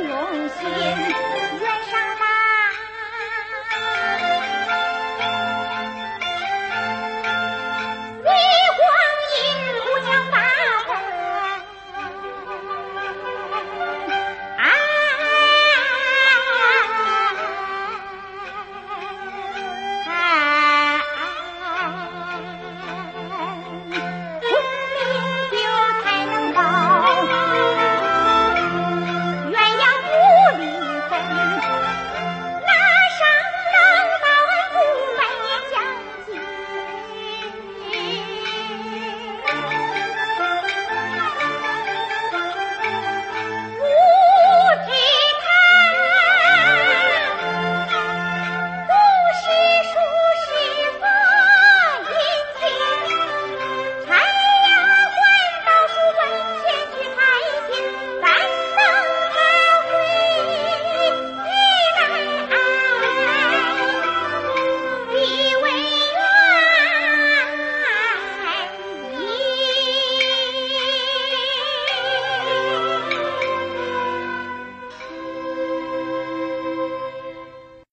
用心